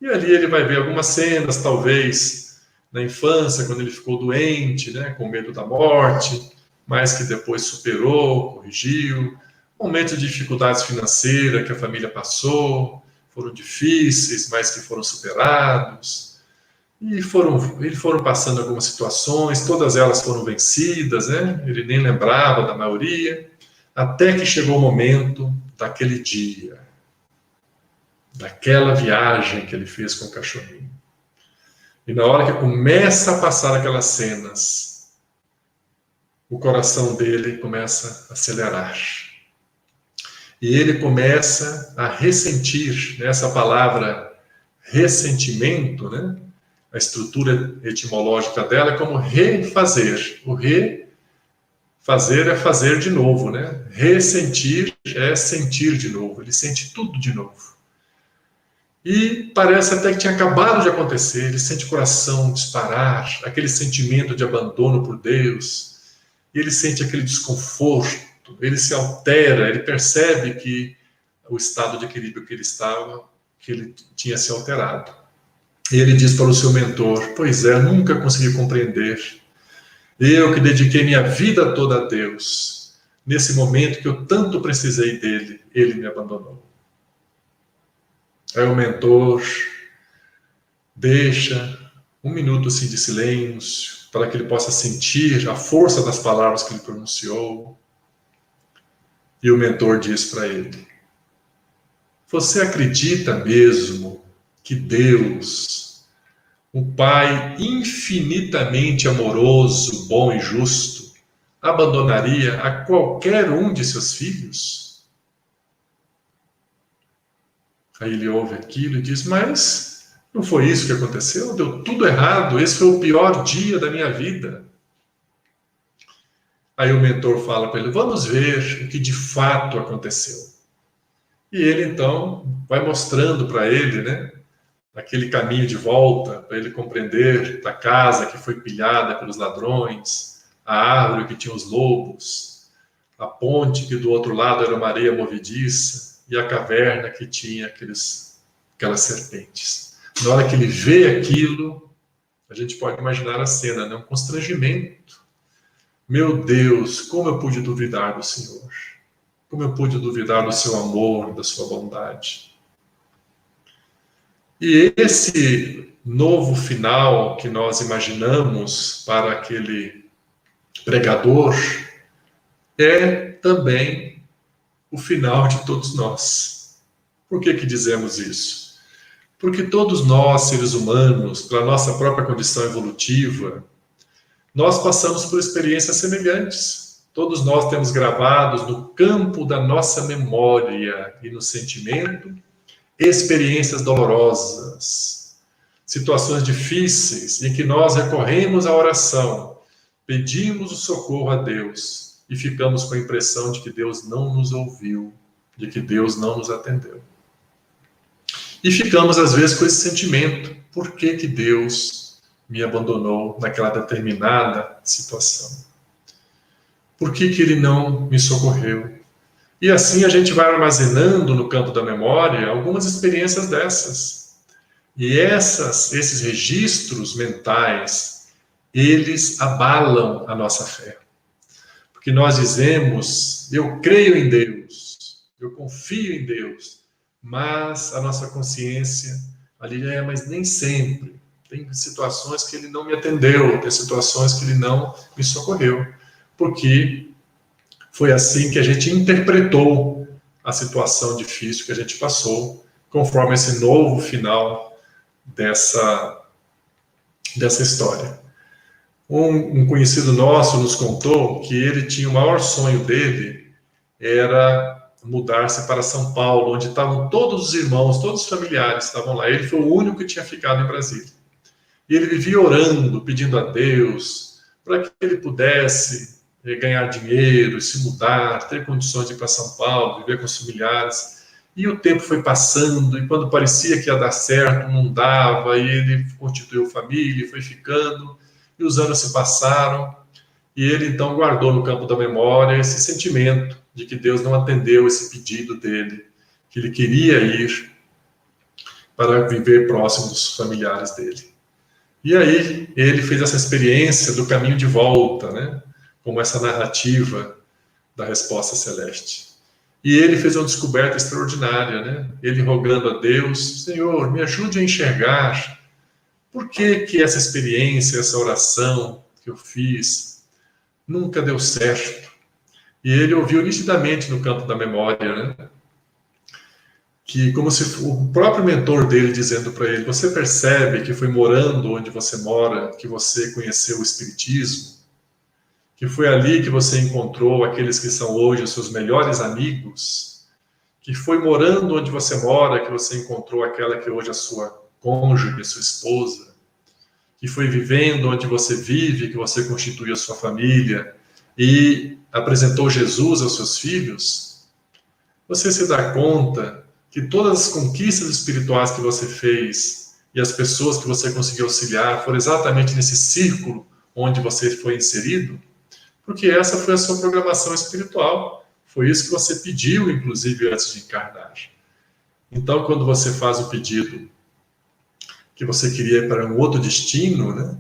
E ali ele vai ver algumas cenas, talvez na infância, quando ele ficou doente, né, com medo da morte, mas que depois superou, corrigiu. Momentos de dificuldades financeiras que a família passou, foram difíceis, mas que foram superados. E foram, ele foram passando algumas situações, todas elas foram vencidas, né? Ele nem lembrava da maioria, até que chegou o momento daquele dia, daquela viagem que ele fez com o cachorrinho. E na hora que começa a passar aquelas cenas, o coração dele começa a acelerar. E ele começa a ressentir, né? essa palavra ressentimento, né? a estrutura etimológica dela é como refazer. O refazer é fazer de novo, né? Ressentir é sentir de novo. Ele sente tudo de novo. E parece até que tinha acabado de acontecer. Ele sente o coração disparar, aquele sentimento de abandono por Deus. E ele sente aquele desconforto, ele se altera, ele percebe que o estado de equilíbrio que ele estava, que ele tinha se alterado. E ele diz para o seu mentor: Pois é, nunca consegui compreender. Eu que dediquei minha vida toda a Deus, nesse momento que eu tanto precisei dele, ele me abandonou. Aí o mentor deixa um minuto assim de silêncio para que ele possa sentir a força das palavras que ele pronunciou. E o mentor diz para ele: Você acredita mesmo que Deus, um Pai infinitamente amoroso, bom e justo, abandonaria a qualquer um de seus filhos? Aí ele ouve aquilo e diz: Mas não foi isso que aconteceu? Deu tudo errado. Esse foi o pior dia da minha vida. Aí o mentor fala para ele: Vamos ver o que de fato aconteceu. E ele então vai mostrando para ele, né? Aquele caminho de volta, para ele compreender da casa que foi pilhada pelos ladrões, a árvore que tinha os lobos, a ponte que do outro lado era uma areia movediça, e a caverna que tinha aqueles, aquelas serpentes. Na hora que ele vê aquilo, a gente pode imaginar a cena, né? um constrangimento. Meu Deus, como eu pude duvidar do Senhor? Como eu pude duvidar do seu amor, da sua bondade? E esse novo final que nós imaginamos para aquele pregador é também o final de todos nós. Por que que dizemos isso? Porque todos nós, seres humanos, pela nossa própria condição evolutiva, nós passamos por experiências semelhantes. Todos nós temos gravados no campo da nossa memória e no sentimento experiências dolorosas, situações difíceis em que nós recorremos à oração, pedimos o socorro a Deus e ficamos com a impressão de que Deus não nos ouviu, de que Deus não nos atendeu. E ficamos, às vezes, com esse sentimento: por que, que Deus me abandonou naquela determinada situação? Por que, que Ele não me socorreu? E assim a gente vai armazenando no campo da memória algumas experiências dessas. E essas, esses registros mentais, eles abalam a nossa fé. Porque nós dizemos, eu creio em Deus, eu confio em Deus, mas a nossa consciência ali é, mas nem sempre. Tem situações que ele não me atendeu, tem situações que ele não me socorreu, porque foi assim que a gente interpretou a situação difícil que a gente passou, conforme esse novo final dessa, dessa história. Um, um conhecido nosso nos contou que ele tinha o maior sonho dele era mudar-se para São Paulo, onde estavam todos os irmãos, todos os familiares estavam lá. Ele foi o único que tinha ficado em Brasília. E ele vivia orando, pedindo a Deus para que ele pudesse ganhar dinheiro, se mudar, ter condições de ir para São Paulo, viver com os familiares. E o tempo foi passando, e quando parecia que ia dar certo, não dava, e ele constituiu família, foi ficando, e os anos se passaram, e ele então guardou no campo da memória esse sentimento de que Deus não atendeu esse pedido dele, que ele queria ir para viver próximo dos familiares dele. E aí ele fez essa experiência do caminho de volta, né? como essa narrativa da resposta celeste. E ele fez uma descoberta extraordinária, né? Ele rogando a Deus, Senhor, me ajude a enxergar por que que essa experiência, essa oração que eu fiz nunca deu certo. E ele ouviu nitidamente no campo da memória, né? Que como se o próprio mentor dele dizendo para ele, você percebe que foi morando onde você mora que você conheceu o espiritismo? que foi ali que você encontrou aqueles que são hoje os seus melhores amigos, que foi morando onde você mora que você encontrou aquela que hoje é a sua cônjuge, sua esposa, que foi vivendo onde você vive, que você constitui a sua família e apresentou Jesus aos seus filhos, você se dá conta que todas as conquistas espirituais que você fez e as pessoas que você conseguiu auxiliar foram exatamente nesse círculo onde você foi inserido? porque essa foi a sua programação espiritual. Foi isso que você pediu, inclusive, antes de encarnar. Então, quando você faz o pedido que você queria para um outro destino, né?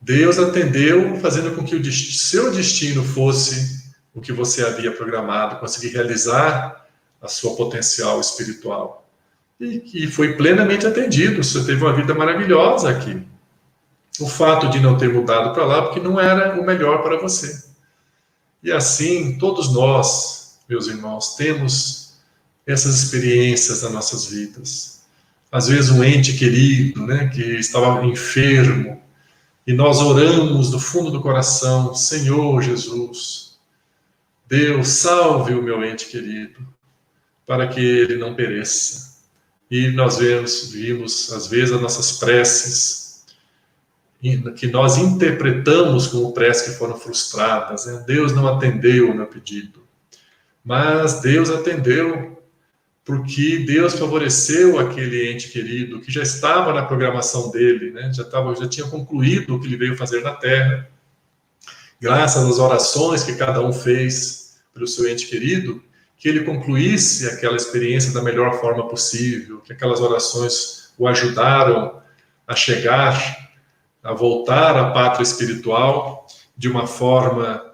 Deus atendeu, fazendo com que o seu destino fosse o que você havia programado, conseguir realizar a sua potencial espiritual. E foi plenamente atendido. Você teve uma vida maravilhosa aqui o fato de não ter mudado para lá porque não era o melhor para você. E assim, todos nós, meus irmãos, temos essas experiências nas nossas vidas. Às vezes um ente querido, né, que estava enfermo, e nós oramos do fundo do coração, Senhor Jesus, Deus, salve o meu ente querido, para que ele não pereça. E nós vemos, vimos, às vezes, as nossas preces que nós interpretamos como preces que foram frustradas. Né? Deus não atendeu o meu pedido. Mas Deus atendeu porque Deus favoreceu aquele ente querido que já estava na programação dele, né? já, estava, já tinha concluído o que ele veio fazer na Terra. Graças às orações que cada um fez pelo seu ente querido, que ele concluísse aquela experiência da melhor forma possível, que aquelas orações o ajudaram a chegar a voltar à pátria espiritual de uma forma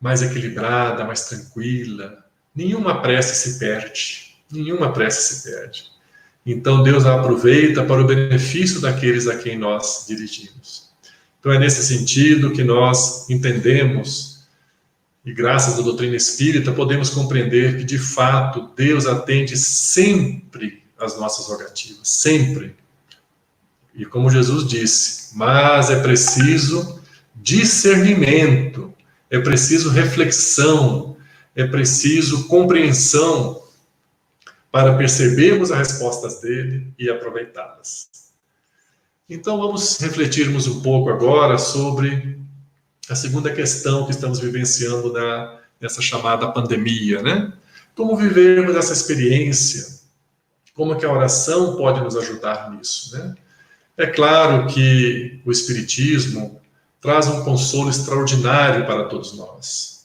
mais equilibrada, mais tranquila. Nenhuma prece se perde, nenhuma prece se perde. Então Deus a aproveita para o benefício daqueles a quem nós dirigimos. Então é nesse sentido que nós entendemos, e graças à doutrina espírita, podemos compreender que de fato Deus atende sempre às nossas rogativas, sempre. E como Jesus disse, mas é preciso discernimento, é preciso reflexão, é preciso compreensão para percebermos as respostas dele e aproveitá-las. Então vamos refletirmos um pouco agora sobre a segunda questão que estamos vivenciando na, nessa chamada pandemia, né? Como vivermos essa experiência? Como que a oração pode nos ajudar nisso, né? É claro que o Espiritismo traz um consolo extraordinário para todos nós.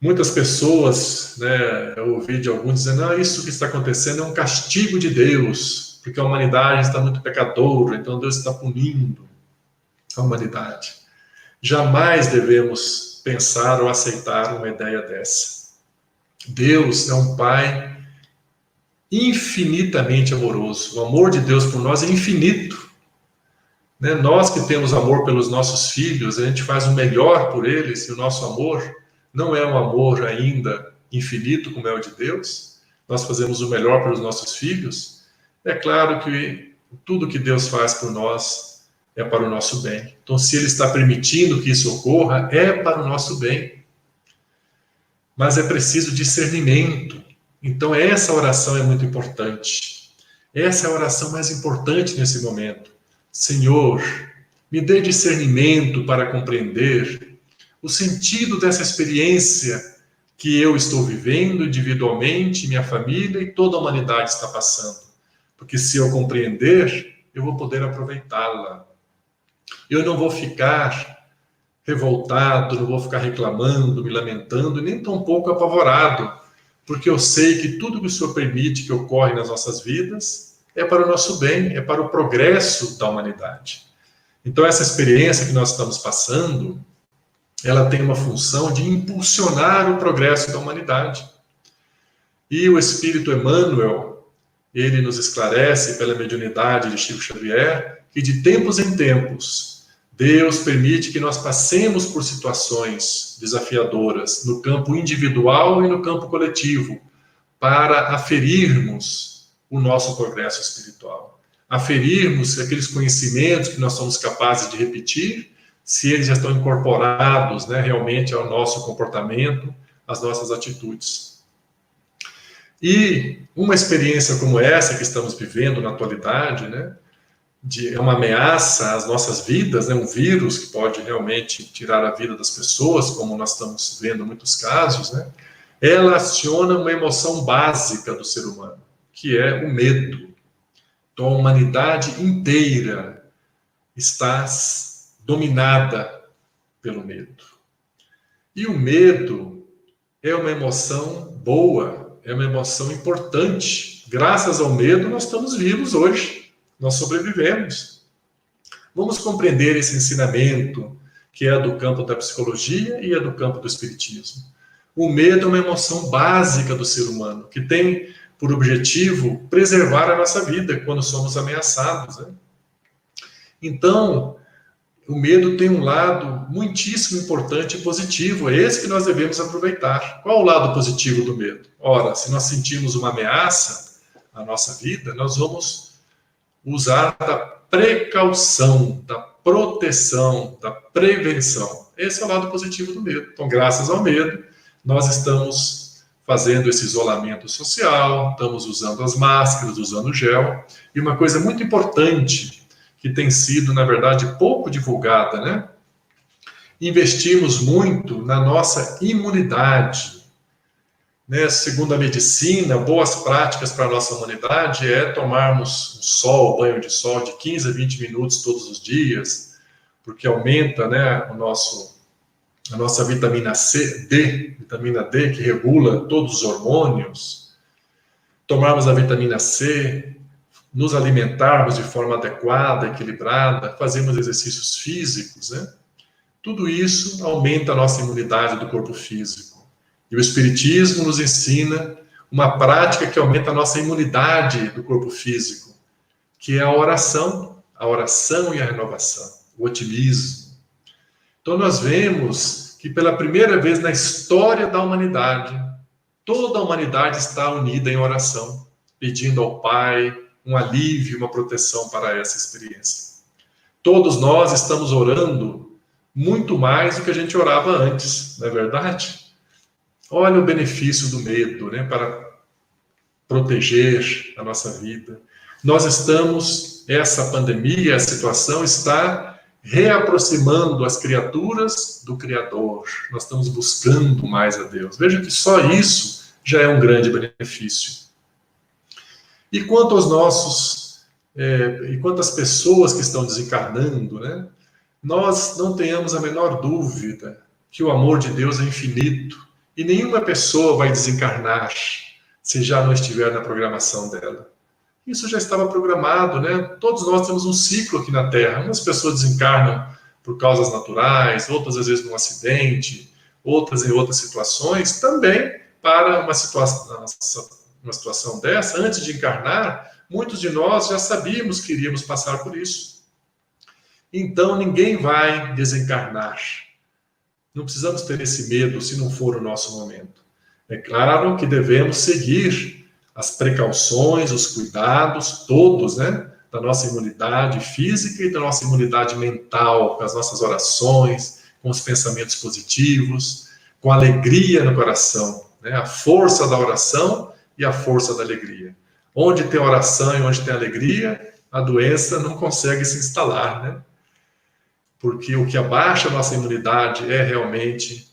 Muitas pessoas, né, eu ouvi de alguns dizendo, ah, isso que está acontecendo é um castigo de Deus, porque a humanidade está muito pecadora, então Deus está punindo a humanidade. Jamais devemos pensar ou aceitar uma ideia dessa. Deus é um Pai infinitamente amoroso. O amor de Deus por nós é infinito. Né? Nós que temos amor pelos nossos filhos, a gente faz o melhor por eles, e o nosso amor não é um amor ainda infinito como é o de Deus. Nós fazemos o melhor pelos nossos filhos. É claro que tudo que Deus faz por nós é para o nosso bem. Então, se Ele está permitindo que isso ocorra, é para o nosso bem. Mas é preciso discernimento. Então, essa oração é muito importante. Essa é a oração mais importante nesse momento. Senhor, me dê discernimento para compreender o sentido dessa experiência que eu estou vivendo individualmente, minha família e toda a humanidade está passando. Porque se eu compreender, eu vou poder aproveitá-la. Eu não vou ficar revoltado, não vou ficar reclamando, me lamentando, nem tampouco apavorado, porque eu sei que tudo que o Senhor permite que ocorre nas nossas vidas é para o nosso bem, é para o progresso da humanidade. Então, essa experiência que nós estamos passando, ela tem uma função de impulsionar o progresso da humanidade. E o Espírito Emmanuel, ele nos esclarece pela mediunidade de Chico Xavier que de tempos em tempos Deus permite que nós passemos por situações desafiadoras no campo individual e no campo coletivo para aferirmos o nosso progresso espiritual, aferirmos aqueles conhecimentos que nós somos capazes de repetir se eles já estão incorporados né, realmente ao nosso comportamento, às nossas atitudes. E uma experiência como essa que estamos vivendo na atualidade, né, de, é uma ameaça às nossas vidas, né, um vírus que pode realmente tirar a vida das pessoas, como nós estamos vendo em muitos casos, né, ela aciona uma emoção básica do ser humano, que é o medo. Então, a humanidade inteira está dominada pelo medo. E o medo é uma emoção boa, é uma emoção importante. Graças ao medo, nós estamos vivos hoje, nós sobrevivemos. Vamos compreender esse ensinamento que é do campo da psicologia e é do campo do espiritismo. O medo é uma emoção básica do ser humano, que tem por objetivo preservar a nossa vida quando somos ameaçados. Né? Então, o medo tem um lado muitíssimo importante e positivo, é esse que nós devemos aproveitar. Qual o lado positivo do medo? Ora, se nós sentimos uma ameaça à nossa vida, nós vamos usar da precaução, da proteção, da prevenção. Esse é o lado positivo do medo. Então, graças ao medo, nós estamos fazendo esse isolamento social, estamos usando as máscaras, usando gel. E uma coisa muito importante que tem sido, na verdade, pouco divulgada, né? Investimos muito na nossa imunidade. Né? Segundo a medicina, boas práticas para a nossa imunidade é tomarmos um sol, banho de sol de 15 a 20 minutos todos os dias, porque aumenta né, o nosso, a nossa vitamina C, D, vitamina D, que regula todos os hormônios. Tomarmos a vitamina C, nos alimentarmos de forma adequada, equilibrada, fazemos exercícios físicos, né? Tudo isso aumenta a nossa imunidade do corpo físico. E o Espiritismo nos ensina uma prática que aumenta a nossa imunidade do corpo físico, que é a oração, a oração e a renovação, o otimismo. Então nós vemos que pela primeira vez na história da humanidade, toda a humanidade está unida em oração, pedindo ao Pai um alívio, uma proteção para essa experiência. Todos nós estamos orando muito mais do que a gente orava antes, não é verdade? Olha o benefício do medo, né, para proteger a nossa vida. Nós estamos, essa pandemia, a situação está reaproximando as criaturas do Criador. Nós estamos buscando mais a Deus. Veja que só isso já é um grande benefício. E quanto aos nossos, é, e quanto às pessoas que estão desencarnando, né? Nós não tenhamos a menor dúvida que o amor de Deus é infinito e nenhuma pessoa vai desencarnar se já não estiver na programação dela. Isso já estava programado, né? Todos nós temos um ciclo aqui na Terra. Umas pessoas desencarnam por causas naturais, outras às vezes num acidente, outras em outras situações, também para uma situação, uma situação dessa, antes de encarnar, muitos de nós já sabíamos que iríamos passar por isso. Então ninguém vai desencarnar. Não precisamos ter esse medo se não for o nosso momento. É claro que devemos seguir as precauções, os cuidados, todos, né? Da nossa imunidade física e da nossa imunidade mental, com as nossas orações, com os pensamentos positivos, com alegria no coração, né? A força da oração e a força da alegria. Onde tem oração e onde tem alegria, a doença não consegue se instalar, né? Porque o que abaixa a nossa imunidade é realmente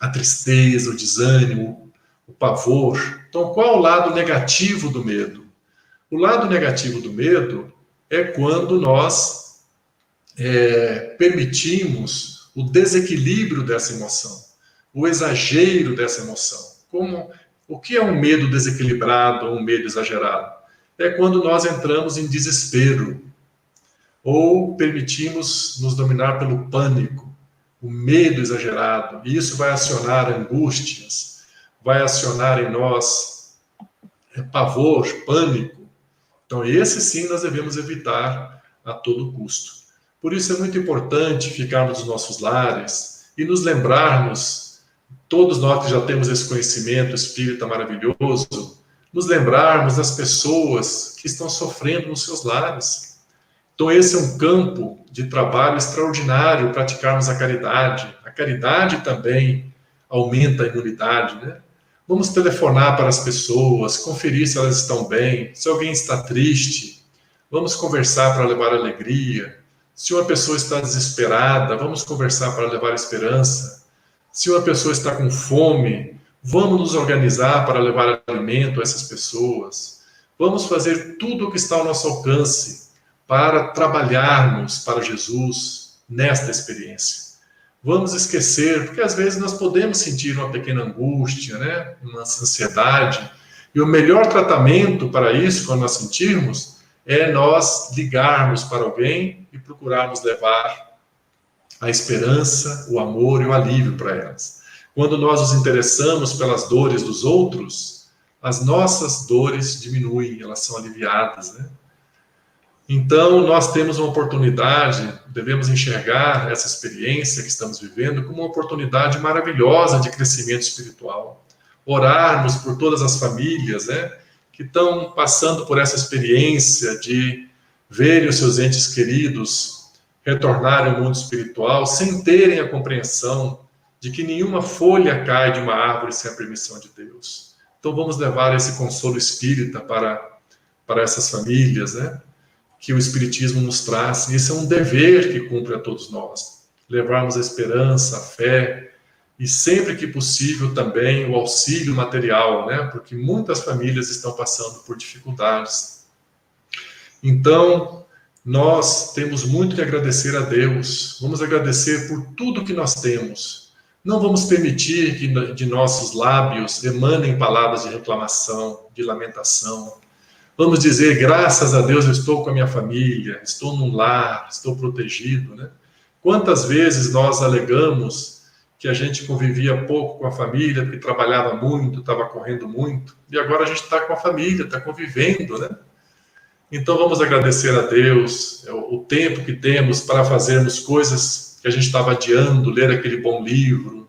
a tristeza, o desânimo, o pavor. Então, qual o lado negativo do medo? O lado negativo do medo é quando nós é, permitimos o desequilíbrio dessa emoção, o exagero dessa emoção. Como o que é um medo desequilibrado um medo exagerado? É quando nós entramos em desespero ou permitimos nos dominar pelo pânico, o medo exagerado. E isso vai acionar angústias, vai acionar em nós é, pavor, pânico. Então, esse sim nós devemos evitar a todo custo. Por isso é muito importante ficarmos nos nossos lares e nos lembrarmos, todos nós que já temos esse conhecimento espírita maravilhoso, nos lembrarmos das pessoas que estão sofrendo nos seus lares. Então, esse é um campo de trabalho extraordinário, praticarmos a caridade. A caridade também aumenta a imunidade, né? Vamos telefonar para as pessoas, conferir se elas estão bem, se alguém está triste. Vamos conversar para levar alegria. Se uma pessoa está desesperada, vamos conversar para levar esperança. Se uma pessoa está com fome, vamos nos organizar para levar alimento a essas pessoas. Vamos fazer tudo o que está ao nosso alcance para trabalharmos para Jesus nesta experiência vamos esquecer, porque às vezes nós podemos sentir uma pequena angústia, né? uma ansiedade, e o melhor tratamento para isso, quando nós sentirmos, é nós ligarmos para alguém e procurarmos levar a esperança, o amor e o alívio para elas. Quando nós nos interessamos pelas dores dos outros, as nossas dores diminuem, elas são aliviadas, né? Então, nós temos uma oportunidade, devemos enxergar essa experiência que estamos vivendo como uma oportunidade maravilhosa de crescimento espiritual. Orarmos por todas as famílias, né, que estão passando por essa experiência de verem os seus entes queridos retornarem ao mundo espiritual sem terem a compreensão de que nenhuma folha cai de uma árvore sem a permissão de Deus. Então, vamos levar esse consolo espírita para, para essas famílias, né? que o Espiritismo nos traz. Isso é um dever que cumpre a todos nós. Levarmos a esperança, a fé e sempre que possível também o auxílio material, né? Porque muitas famílias estão passando por dificuldades. Então, nós temos muito que agradecer a Deus. Vamos agradecer por tudo que nós temos. Não vamos permitir que de nossos lábios emanem palavras de reclamação, de lamentação, Vamos dizer, graças a Deus eu estou com a minha família, estou num lar, estou protegido, né? Quantas vezes nós alegamos que a gente convivia pouco com a família, porque trabalhava muito, estava correndo muito, e agora a gente está com a família, está convivendo, né? Então vamos agradecer a Deus é o tempo que temos para fazermos coisas que a gente estava adiando, ler aquele bom livro,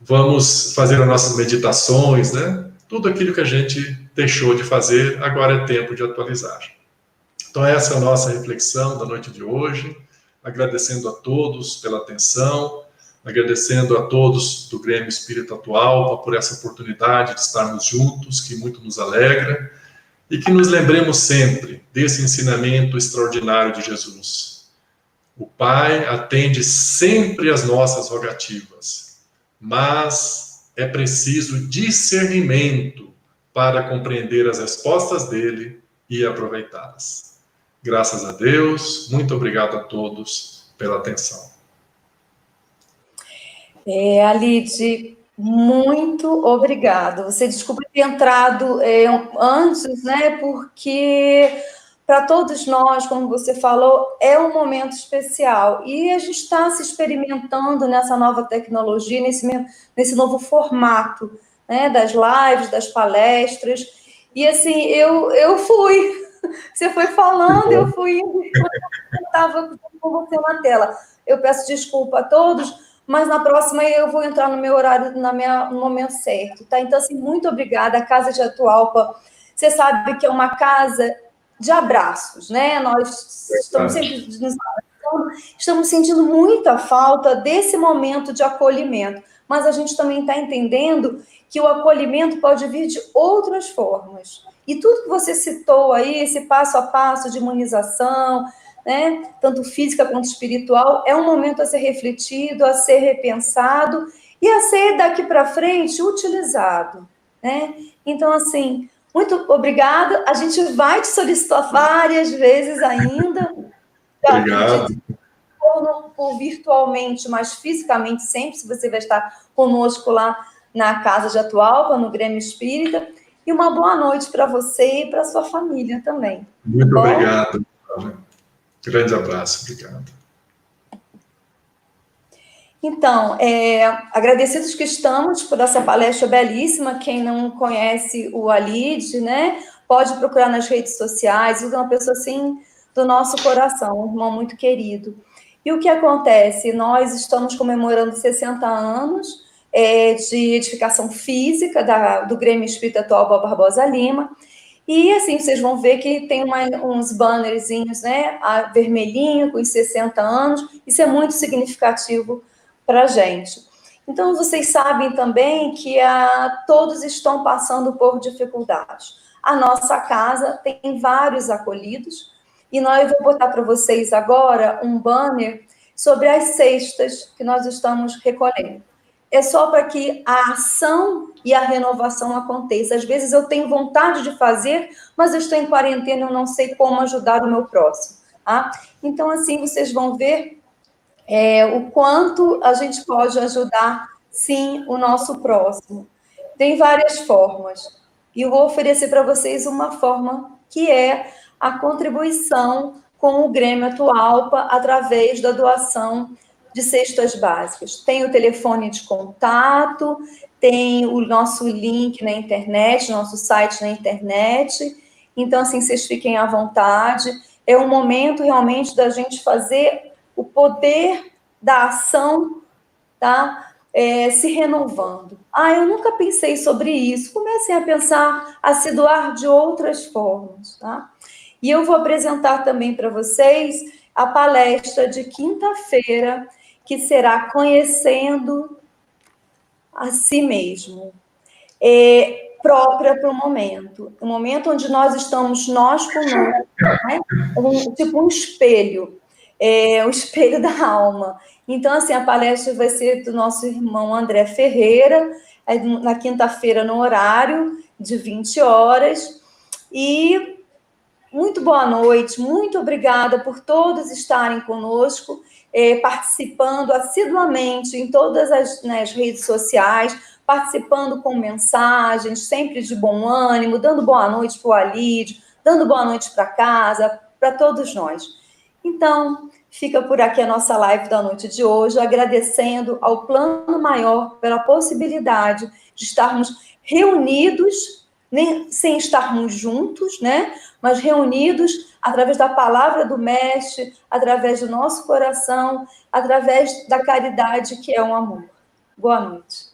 vamos fazer as nossas meditações, né? Tudo aquilo que a gente deixou de fazer, agora é tempo de atualizar. Então, essa é a nossa reflexão da noite de hoje. Agradecendo a todos pela atenção, agradecendo a todos do Grêmio Espírito Atual por essa oportunidade de estarmos juntos, que muito nos alegra, e que nos lembremos sempre desse ensinamento extraordinário de Jesus. O Pai atende sempre as nossas rogativas, mas é preciso discernimento para compreender as respostas dele e aproveitá-las. Graças a Deus, muito obrigado a todos pela atenção. É, Alide, muito obrigado. Você desculpa ter entrado é, antes, né? Porque para todos nós, como você falou, é um momento especial. E a gente está se experimentando nessa nova tecnologia, nesse, nesse novo formato, né? Das lives, das palestras. E assim, eu, eu fui. Você foi falando, eu fui indo, estava com você na tela. Eu peço desculpa a todos, mas na próxima eu vou entrar no meu horário, na minha, no momento certo, tá? Então, assim, muito obrigada. A Casa de Atualpa, você sabe que é uma casa de abraços, né? Nós estamos sempre nos estamos sentindo muita falta desse momento de acolhimento, mas a gente também está entendendo que o acolhimento pode vir de outras formas. E tudo que você citou aí, esse passo a passo de imunização, né, tanto física quanto espiritual, é um momento a ser refletido, a ser repensado e a ser daqui para frente utilizado, né? Então assim, muito obrigada. A gente vai te solicitar várias vezes ainda. Obrigado. Ou, ou virtualmente, mas fisicamente sempre, se você vai estar conosco lá na Casa de Atualpa, no Grêmio Espírita. E uma boa noite para você e para sua família também. Muito Bom? obrigado. Grande abraço, obrigado. Então, é, agradecidos que estamos por essa palestra belíssima. Quem não conhece o Alid, né, pode procurar nas redes sociais. Ele é uma pessoa assim do nosso coração, um irmão muito querido. E o que acontece? Nós estamos comemorando 60 anos é, de edificação física da, do Grêmio Espírita Atual Barbosa Lima. E assim, vocês vão ver que tem uma, uns bannerzinhos, né, a vermelhinho, com os 60 anos. Isso é muito significativo para a gente. Então, vocês sabem também que a, todos estão passando por dificuldades. A nossa casa tem vários acolhidos, e nós vou botar para vocês agora um banner sobre as cestas que nós estamos recolhendo. É só para que a ação e a renovação aconteça. Às vezes eu tenho vontade de fazer, mas eu estou em quarentena, eu não sei como ajudar o meu próximo. Tá? Então, assim, vocês vão ver é, o quanto a gente pode ajudar, sim, o nosso próximo. Tem várias formas. E eu vou oferecer para vocês uma forma que é a contribuição com o Grêmio Atualpa através da doação de cestas básicas. Tem o telefone de contato, tem o nosso link na internet, nosso site na internet. Então, assim, vocês fiquem à vontade. É um momento realmente da gente fazer o poder da ação, tá? É, se renovando. Ah, eu nunca pensei sobre isso. Comecem a pensar, a se doar de outras formas, tá? E eu vou apresentar também para vocês a palestra de quinta-feira, que será Conhecendo a Si Mesmo. É, própria para o momento. O momento onde nós estamos, nós conosco, né? um, tipo um espelho é, o espelho da alma. Então, assim, a palestra vai ser do nosso irmão André Ferreira, na quinta-feira, no horário de 20 horas. E muito boa noite, muito obrigada por todos estarem conosco, é, participando assiduamente em todas as né, redes sociais, participando com mensagens, sempre de bom ânimo, dando boa noite para o Alídio, dando boa noite para casa, para todos nós. Então, Fica por aqui a nossa live da noite de hoje, agradecendo ao Plano Maior pela possibilidade de estarmos reunidos, nem, sem estarmos juntos, né? Mas reunidos através da palavra do Mestre, através do nosso coração, através da caridade que é um amor. Boa noite.